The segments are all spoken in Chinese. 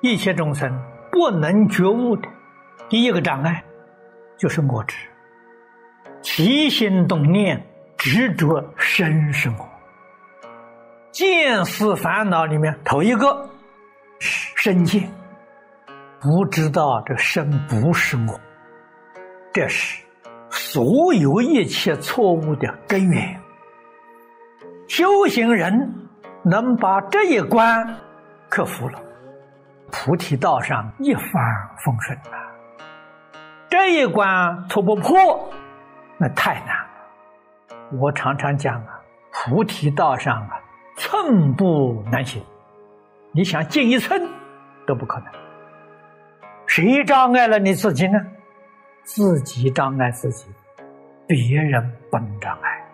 一切众生不能觉悟的第一个障碍，就是我执。起心动念执着生是我，见思烦恼里面头一个是身见，不知道这身不是我，这是所有一切错误的根源。修行人能把这一关克服了，菩提道上一帆风顺了。这一关突不破。那太难了，我常常讲啊，菩提道上啊，寸步难行，你想进一寸都不可能。谁障碍了你自己呢？自己障碍自己，别人不能障碍。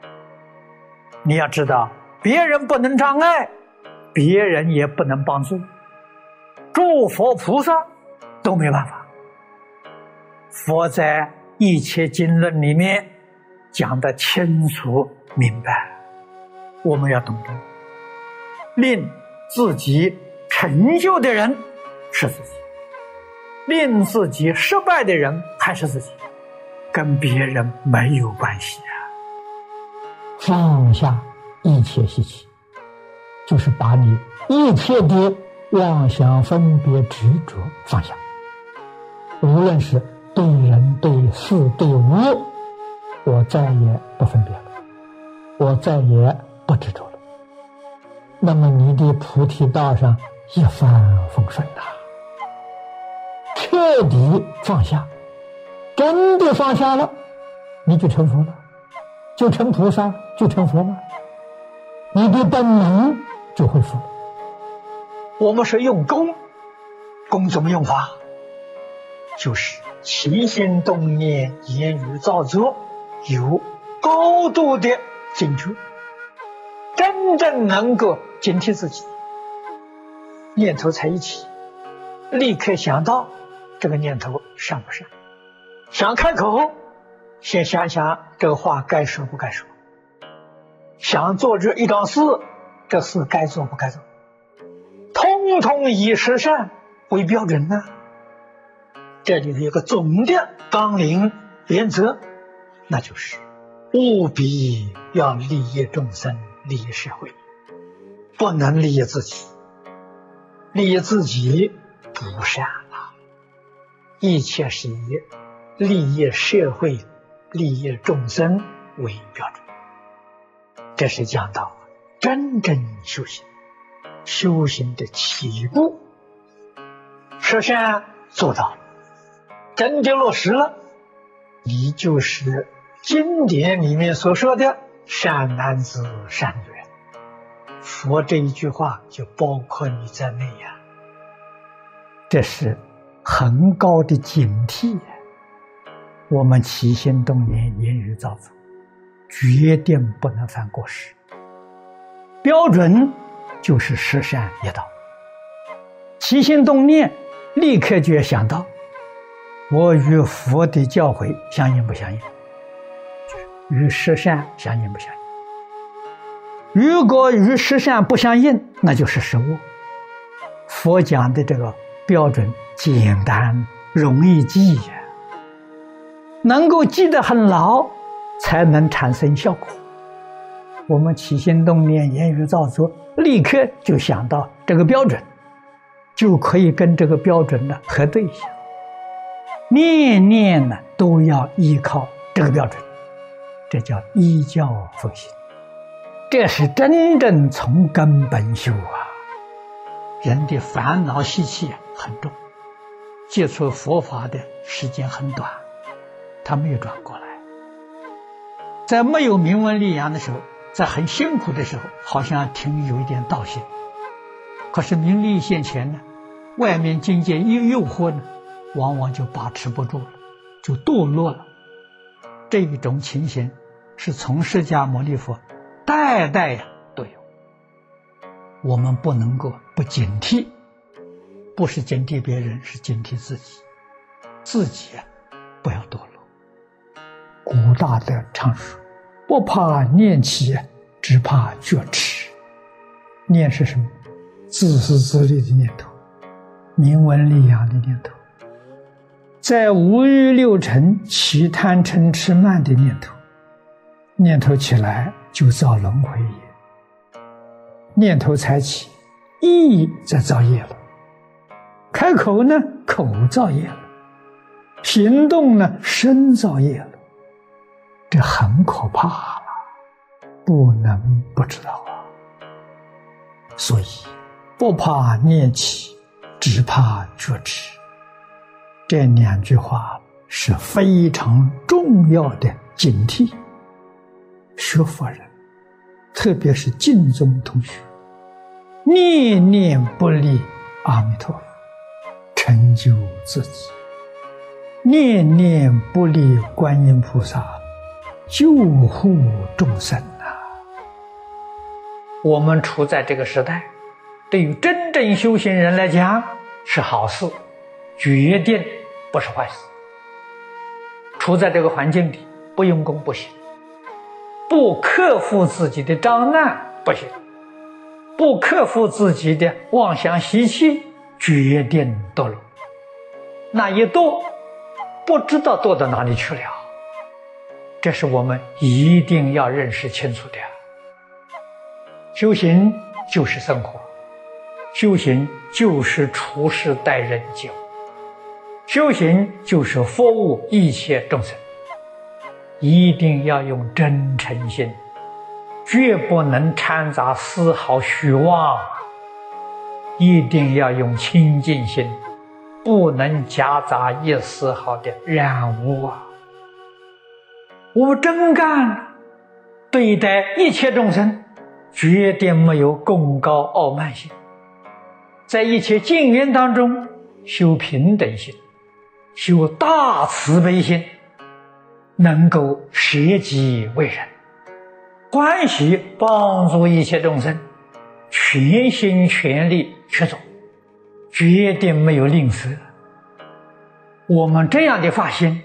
你要知道，别人不能障碍，别人也不能帮助，诸佛菩萨都没办法。佛在一切经论里面。讲得清楚明白，我们要懂得，令自己成就的人是自己，令自己失败的人还是自己，跟别人没有关系啊。放下一切习气，就是把你一切的妄想、分别、执着放下，无论是对人、对事、对物。我再也不分别了，我再也不执着了。那么你的菩提道上一帆风顺呐，彻底放下，真的放下了，你就成佛了，就成菩萨，就成佛了，你的本能就恢复了。我们是用功，功怎么用法？就是起心动念、言语造作。有高度的警觉，真正能够警惕自己，念头才一起，立刻想到这个念头善不善，想开口，先想想这个话该说不该说，想做这一桩事，这事该做不该做，通通以实善为标准呢。这里头有个总的纲领原则。那就是务必要利益众生、利益社会，不能利益自己。利益自己不善了，一切是以利益社会、利益众生为标准。这是讲到真正修行，修行的起步，实善做到，真的落实了，你就是。经典里面所说的善男子、善女人，佛这一句话就包括你在内呀。这是很高的警惕。我们起心动念、言语造作，决定不能犯过失。标准就是十善业道。起心动念，立刻就要想到：我与佛的教诲相应不相应？与十善相应不相应？如果与十善不相应，那就是失误。佛讲的这个标准简单容易记呀，能够记得很牢，才能产生效果。我们起心动念、言语造作，立刻就想到这个标准，就可以跟这个标准呢核对一下。念念呢都要依靠这个标准。这叫依教奉行，这是真正从根本修啊！人的烦恼习气很重，接触佛法的时间很短，他没有转过来。在没有名文立言的时候，在很辛苦的时候，好像挺有一点道心。可是名利现前呢，外面境界一诱惑呢，往往就把持不住了，就堕落了。这一种情形是从释迦牟尼佛代代呀都有，我们不能够不警惕，不是警惕别人，是警惕自己，自己啊不要堕落。古大德常说：“不怕念起，只怕觉迟。”念是什么？自私自利的念头，名闻利养的念头，在五欲六尘起贪嗔痴慢的念头，念头起来就造轮回业，念头才起，意在造业了，开口呢口造业了，行动呢身造业了，很可怕了，不能不知道啊，所以不怕念起。只怕觉知，这两句话是非常重要的警惕。学佛人，特别是净宗同学，念念不离阿弥陀佛，成就自己；念念不离观音菩萨，救护众生啊！我们处在这个时代，对于真正修行人来讲，是好事，决定不是坏事。处在这个环境里，不用功不行，不克服自己的障难不行，不克服自己的妄想习气，决定堕落。那一堕，不知道堕到哪里去了。这是我们一定要认识清楚的。修行就是生活。修行就是处事待人接物，修行就是服务一切众生，一定要用真诚心，绝不能掺杂丝毫虚妄，一定要用清净心，不能夹杂一丝毫的染污啊！我们真干，对待一切众生，绝对没有功高傲慢心。在一切境缘当中修平等心，修大慈悲心，能够舍己为人，欢喜帮助一切众生，全心全力去做，绝对没有吝啬。我们这样的发心，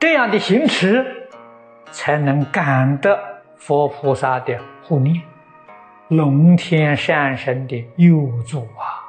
这样的行持，才能感得佛菩萨的护念。龙天善神的佑助啊！